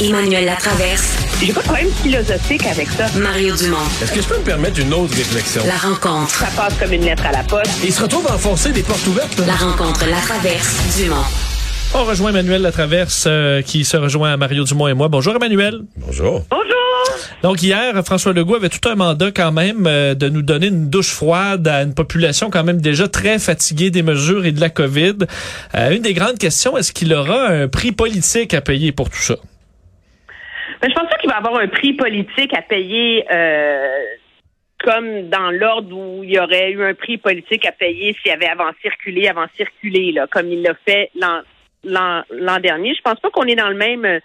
Emmanuel Latraverse. J'ai pas de problème philosophique avec ça. Mario Dumont. Est-ce que je peux me permettre une autre réflexion? La rencontre. Ça passe comme une lettre à la poste. il se retrouve à enfoncer des portes ouvertes. La rencontre, la traverse, Dumont. On rejoint Emmanuel Latraverse euh, qui se rejoint à Mario Dumont et moi. Bonjour Emmanuel. Bonjour. Bonjour! Donc hier, François Legault avait tout un mandat quand même euh, de nous donner une douche froide à une population quand même déjà très fatiguée des mesures et de la COVID. Euh, une des grandes questions, est-ce qu'il aura un prix politique à payer pour tout ça? Mais je pense pas qu'il va avoir un prix politique à payer euh, comme dans l'ordre où il y aurait eu un prix politique à payer s'il avait avant circulé, avant circulé, là, comme il l'a fait l'an dernier. Je pense pas qu'on est dans le même euh,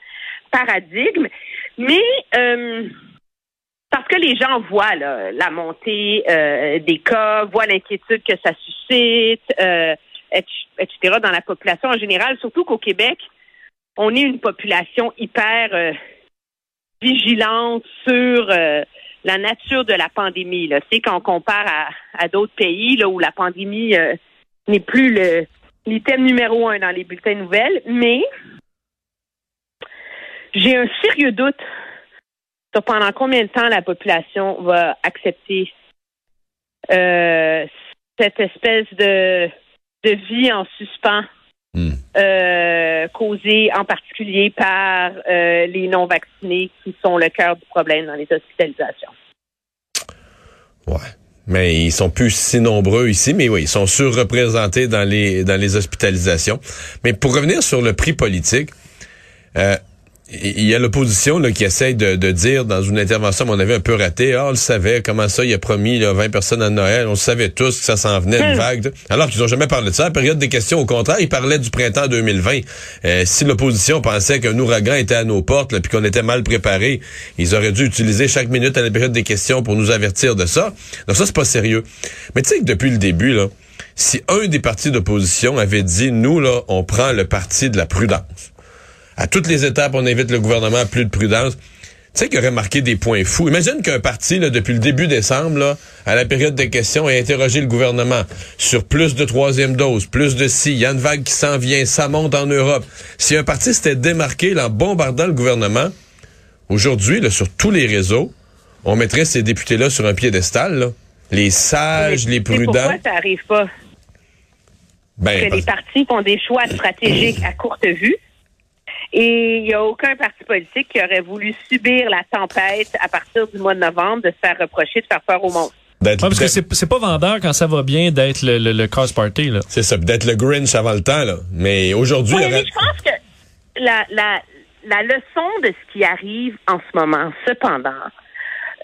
paradigme, mais euh, parce que les gens voient là, la montée euh, des cas, voient l'inquiétude que ça suscite, euh, et- etc. dans la population en général, surtout qu'au Québec, on est une population hyper vigilante sur euh, la nature de la pandémie. Là. Tu quand compare à, d'autres pays là, où la pandémie euh, n'est plus le l'item numéro un dans les bulletins de nouvelles, mais j'ai un sérieux doute sur pendant combien de temps la population va accepter euh, cette espèce de vie en suspens Hmm. euh, causée en particulier par euh, les non-vaccinés qui sont le cœur du problème dans les hospitalisations. Ouais. Mais ils sont plus si nombreux ici, mais oui, ils sont surreprésentés dans les dans les hospitalisations. Mais pour revenir sur le prix politique, euh, il y a l'opposition qui essaye de, de dire dans une intervention, mon avis, un peu ratée, ah, on le savait, comment ça, il a promis là, 20 personnes à Noël, on le savait tous que ça s'en venait, une Hmm. vague. Alors qu'ils n'ont jamais parlé de ça. La période des questions, au contraire, ils parlaient du printemps 2020. Euh, si l'opposition pensait qu'un ouragan était à nos portes, là, puis qu'on était mal préparés, ils auraient dû utiliser chaque minute à la période des questions pour nous avertir de ça. Donc ça, c'est pas sérieux. Mais tu sais que depuis le début, là, si un des partis d'opposition avait dit, nous, là, on prend le parti de la prudence, à toutes les étapes, on invite le gouvernement à plus de prudence. Tu sais qu'il aurait marqué des points fous. Imagine qu'un parti, là, depuis le début décembre, là, à la période des questions, ait interrogé le gouvernement sur plus de troisième dose, plus de si, il y a une vague qui s'en vient, ça monte en Europe. Si un parti s'était démarqué là, en bombardant le gouvernement, aujourd'hui, sur tous les réseaux, on mettrait ces députés-là sur un piédestal. Là. Les sages, les prudents. Pourquoi ça arrive pas? Ben, que les partis font des choix stratégiques à courte vue. Et il n'y a aucun parti politique qui aurait voulu subir la tempête à partir du mois de novembre de se faire reprocher de faire peur au monde. d'être- Ouais, parce que c'est pas vendeur quand ça va bien d'être le, le, le cause party. Là. c'est ça, d'être le Grinch avant le temps, là. Mais aujourd'hui, Oui, il y aurait- mais je pense que la, la, la leçon de ce qui arrive en ce moment, cependant,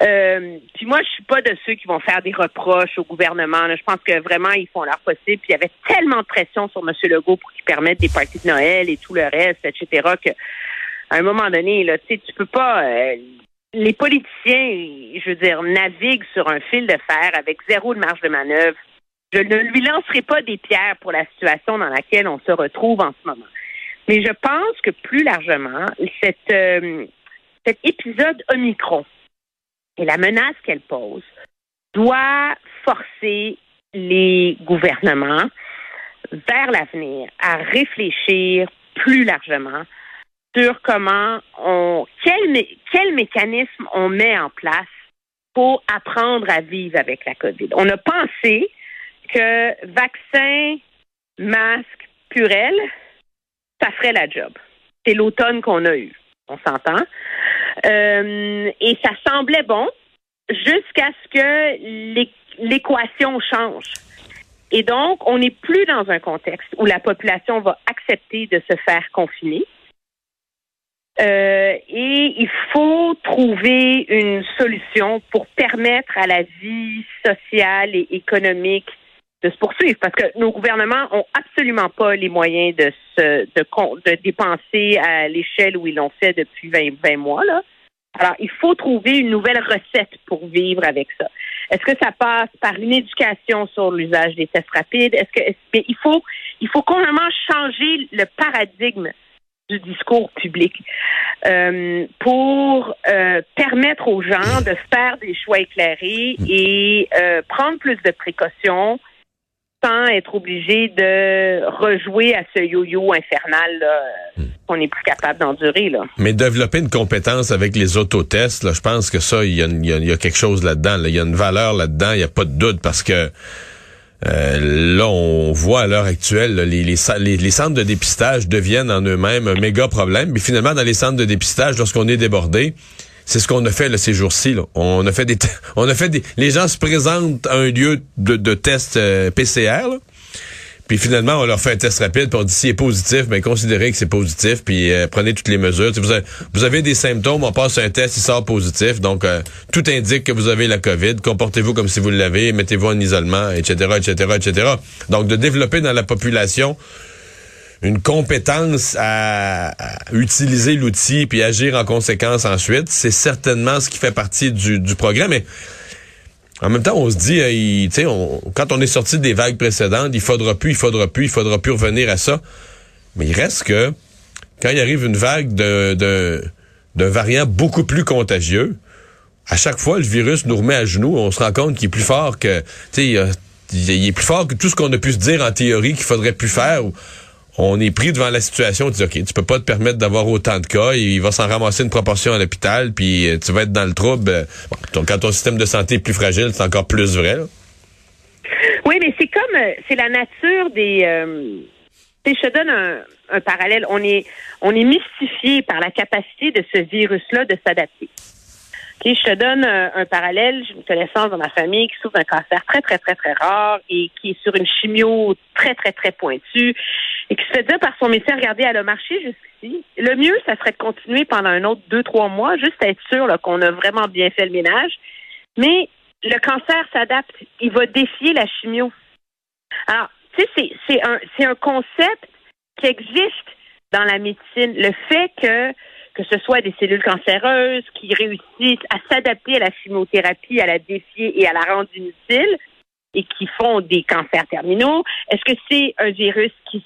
euh, puis moi, je suis pas de ceux qui vont faire des reproches au gouvernement. Je pense que vraiment, ils font leur possible. Puis il y avait tellement de pression sur M. Legault pour qu'il permette des parties de Noël et tout le reste, etc., que à un moment donné, là, tu tu peux pas. euh, les politiciens, je veux dire, naviguent sur un fil de fer avec zéro de marge de manœuvre. Je ne lui lancerai pas des pierres pour la situation dans laquelle on se retrouve en ce moment. Mais je pense que plus largement, euh, cet épisode Omicron et la menace qu'elle pose doit forcer les gouvernements vers l'avenir à réfléchir plus largement sur comment on quel, quel mécanisme on met en place pour apprendre à vivre avec la COVID. On a pensé que vaccin, masque, purelle, ça ferait la job. C'est l'automne qu'on a eu. On s'entend. Euh, et ça semblait bon jusqu'à ce que l'é- l'équation change. Et donc, on n'est plus dans un contexte où la population va accepter de se faire confiner. Euh, et il faut trouver une solution pour permettre à la vie sociale et économique de se poursuivre parce que nos gouvernements ont absolument pas les moyens de se de, dépenser à l'échelle où ils l'ont fait depuis 20, 20 mois là. Alors, il faut trouver une nouvelle recette pour vivre avec ça. Est-ce que ça passe par une éducation sur l'usage des tests rapides? Est-ce que mais il faut il faut complètement changer le paradigme du discours public euh, pour euh, permettre aux gens de faire des choix éclairés et euh, prendre plus de précautions sans être obligé de rejouer à ce yo-yo infernal là, Hmm. qu'on n'est plus capable d'endurer. Là. Mais développer une compétence avec les autotests, là, je pense que ça, il y a, y y quelque chose là-dedans. là. Il y a une valeur là-dedans, il n'y a pas de doute, parce que euh, là, on voit à l'heure actuelle, là, les- les centres de dépistage deviennent en eux-mêmes un méga problème. Mais finalement, dans les centres de dépistage, lorsqu'on est débordé, c'est ce qu'on a fait là, ces jours-ci. On a fait des, on a fait des, les gens se présentent à un lieu de, de test euh, PCR. Puis finalement, on leur fait un test rapide, puis on dit s'il est positif, ben considérez que c'est positif, puis euh, prenez toutes les mesures. Vous avez des symptômes, on passe un test, il sort positif, donc euh, tout indique que vous avez la COVID. Comportez-vous comme si vous l'avez, mettez-vous en isolement, etc., etc., etc. Donc de développer dans la population une compétence à, utiliser l'outil puis agir en conséquence ensuite, c'est certainement ce qui fait partie du, du programme. Mais en même temps, on se dit, euh, il- on- quand on est sorti des vagues précédentes, il faudra plus, il faudra plus, il faudra plus revenir à ça. Mais il reste que quand il arrive une vague de, de, variant beaucoup plus contagieux, à chaque fois, le virus nous remet à genoux. On se rend compte qu'il est plus fort que, tu sais, il est plus fort que tout ce qu'on a pu se dire en théorie qu'il faudrait plus faire. On est pris devant la situation. Tu dis, OK, tu peux pas te permettre d'avoir autant de cas. Il va s'en ramasser une proportion à l'hôpital, puis euh, tu vas être dans le trouble. Euh, quand ton système de santé est plus fragile, c'est encore plus vrai. Oui, mais c'est comme euh, c'est la nature des. euh, je te donne un, parallèle. On est on mystifié par la capacité de ce virus-là de s'adapter. Ok, je te donne un, un parallèle. J'ai une connaissance dans ma famille qui souffre d'un cancer très très très très rare et qui est sur une chimio très très très pointue et qui se fait dire par son médecin regardez, elle a marché jusqu'ici. Le mieux, ça serait de continuer pendant un autre deux trois mois, juste être sûr qu'on a vraiment bien fait le ménage. Mais le cancer s'adapte. Il va défier la chimio. Alors, tu sais, c'est, un, un concept qui existe dans la médecine. Le fait que, que ce soit des cellules cancéreuses qui réussissent à s'adapter à la chimiothérapie, à la défier et à la rendre inutile et qui font des cancers terminaux, est-ce que c'est un virus qui,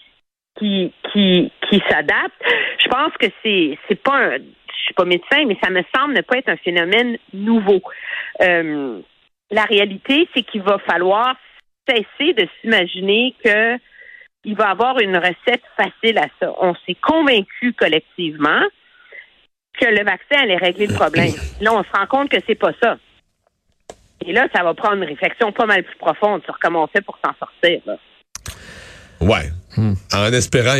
qui, qui, qui s'adapte? Je pense que c'est, c'est pas un, je suis pas médecin, mais ça me semble ne pas être un phénomène nouveau. Euh, la réalité, c'est qu'il va falloir cesser de s'imaginer que il va avoir une recette facile à ça. On s'est convaincu collectivement que le vaccin allait régler le problème. Là, on se rend compte que c'est pas ça. Et là, ça va prendre une réflexion pas mal plus profonde sur comment on fait pour s'en sortir. là. Ouais. En espérant,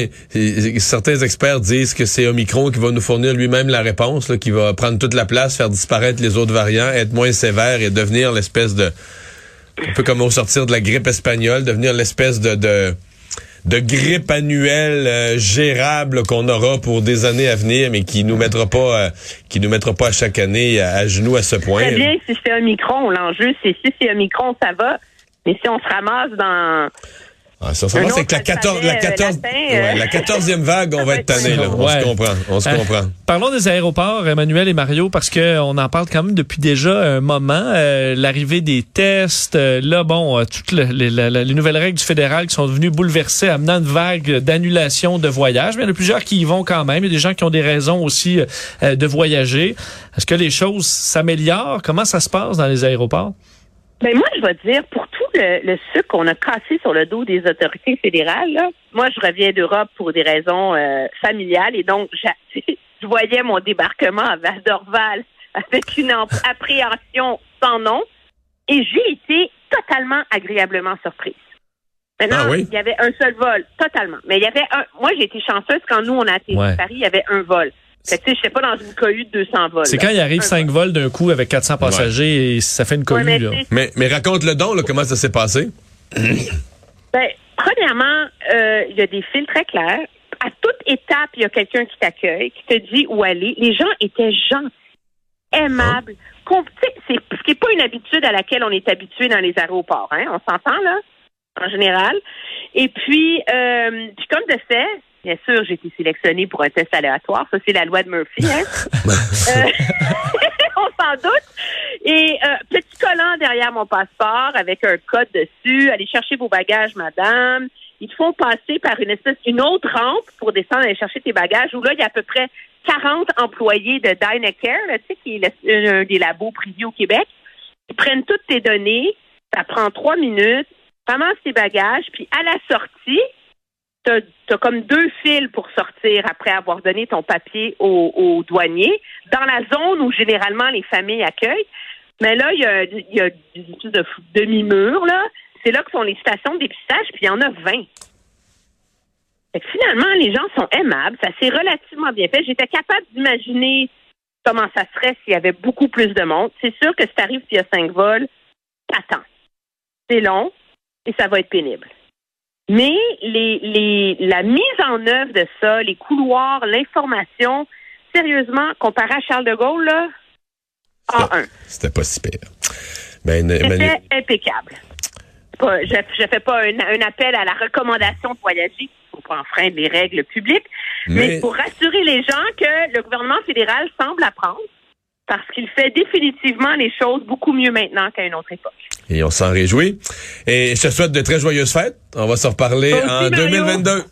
certains experts disent que c'est Omicron qui va nous fournir lui-même la réponse, là, qui va prendre toute la place, faire disparaître les autres variants, être moins sévère et devenir l'espèce de, un peu comme au sortir de la grippe espagnole, devenir l'espèce de, de, de grippe annuelle euh, gérable qu'on aura pour des années à venir, mais qui nous mettra pas, euh, qui nous mettra pas à chaque année à, à genoux à ce point. Très bien si c'est un micron. L'enjeu, c'est si c'est un micron, ça va. Mais si on se ramasse dans Ah, ça, ça Un va, c'est que la 14, la alphabet, 14, euh, euh. ouais, la 14e vague, on va être tanné, là. On Ouais. se comprend. On se Euh, comprend. Parlons des aéroports, Emmanuel et Mario, parce que on en parle quand même depuis déjà un moment. Euh, L'arrivée des tests, euh, là, bon, euh, toutes le- les, la- la- les nouvelles règles du fédéral qui sont devenues bouleversées, amenant une vague d'annulation de voyages. Mais il y en a plusieurs qui y vont quand même. Il y a des gens qui ont des raisons aussi euh, de voyager. Est-ce que les choses s'améliorent? Comment ça se passe dans les aéroports? Ben moi, je vais te dire, pour tout le, le sucre qu'on a cassé sur le dos des autorités fédérales, là, moi, je reviens d'Europe pour des raisons euh, familiales et donc je voyais mon débarquement à Val d'Orval avec une ap- appréhension sans nom et j'ai été totalement agréablement surprise. Maintenant, Ah oui? il y avait un seul vol, totalement. Mais il y avait un. Moi, j'ai été chanceuse quand nous on a atterri Ouais. à Paris, il y avait un vol. Fait que, je sais pas dans une cohue de 200 vols. C'est quand il arrive Un cinq vol. vols d'un coup avec 400 passagers et ça fait une Ouais, cohue. mais là. Mais, mais raconte le don, là, comment ça s'est passé? Ben, premièrement, euh, il y a des fils très clairs. À toute étape, il y a quelqu'un qui t'accueille, qui te dit où aller. Les gens étaient gentils, aimables. Sais, C'est ce qui n'est pas une habitude à laquelle on est habitué dans les aéroports. Hein? On s'entend, là, en général. Et puis, euh, puis comme de fait, bien sûr, j'ai été sélectionnée pour un test aléatoire. Ça, c'est la loi de Murphy. Hein? Euh, on s'en doute. Et euh, petit collant derrière mon passeport avec un code dessus. Allez chercher vos bagages, madame. Ils te font passer par une espèce, une autre rampe pour descendre aller chercher tes bagages. Où là, il y a à peu près 40 employés de Dynacare, là, tu sais, qui est un des labos privés au Québec. Ils prennent toutes tes données. Ça prend trois minutes. ramasse tes bagages, puis à la sortie, t'as as comme deux fils pour sortir après avoir donné ton papier au, au douanier dans la zone où généralement les familles accueillent. Mais là, il y a, y a de demi-mur, là. C'est là que sont les stations de dépistage, puis il y en a 20. Fait que finalement, les gens sont aimables. Ça s'est relativement bien fait. J'étais capable d'imaginer comment ça serait s'il y avait beaucoup plus de monde. C'est sûr que si t'arrives s'il y a cinq vols, t'attends. C'est long et ça va être pénible. Mais les, les, la mise en œuvre de ça, les couloirs, l'information, sérieusement, comparé à Charles de Gaulle, là, A1. C'était pas si pire. Ben, C'était impeccable. Pas, je ne fais pas un, un, appel à la recommandation de voyager. Faut pas enfreindre les règles publiques. Mais... mais pour rassurer les gens que le gouvernement fédéral semble apprendre parce qu'il fait définitivement les choses beaucoup mieux maintenant qu'à une autre époque. Et on s'en réjouit. Et je te souhaite de très joyeuses fêtes. On va se reparler en 2022.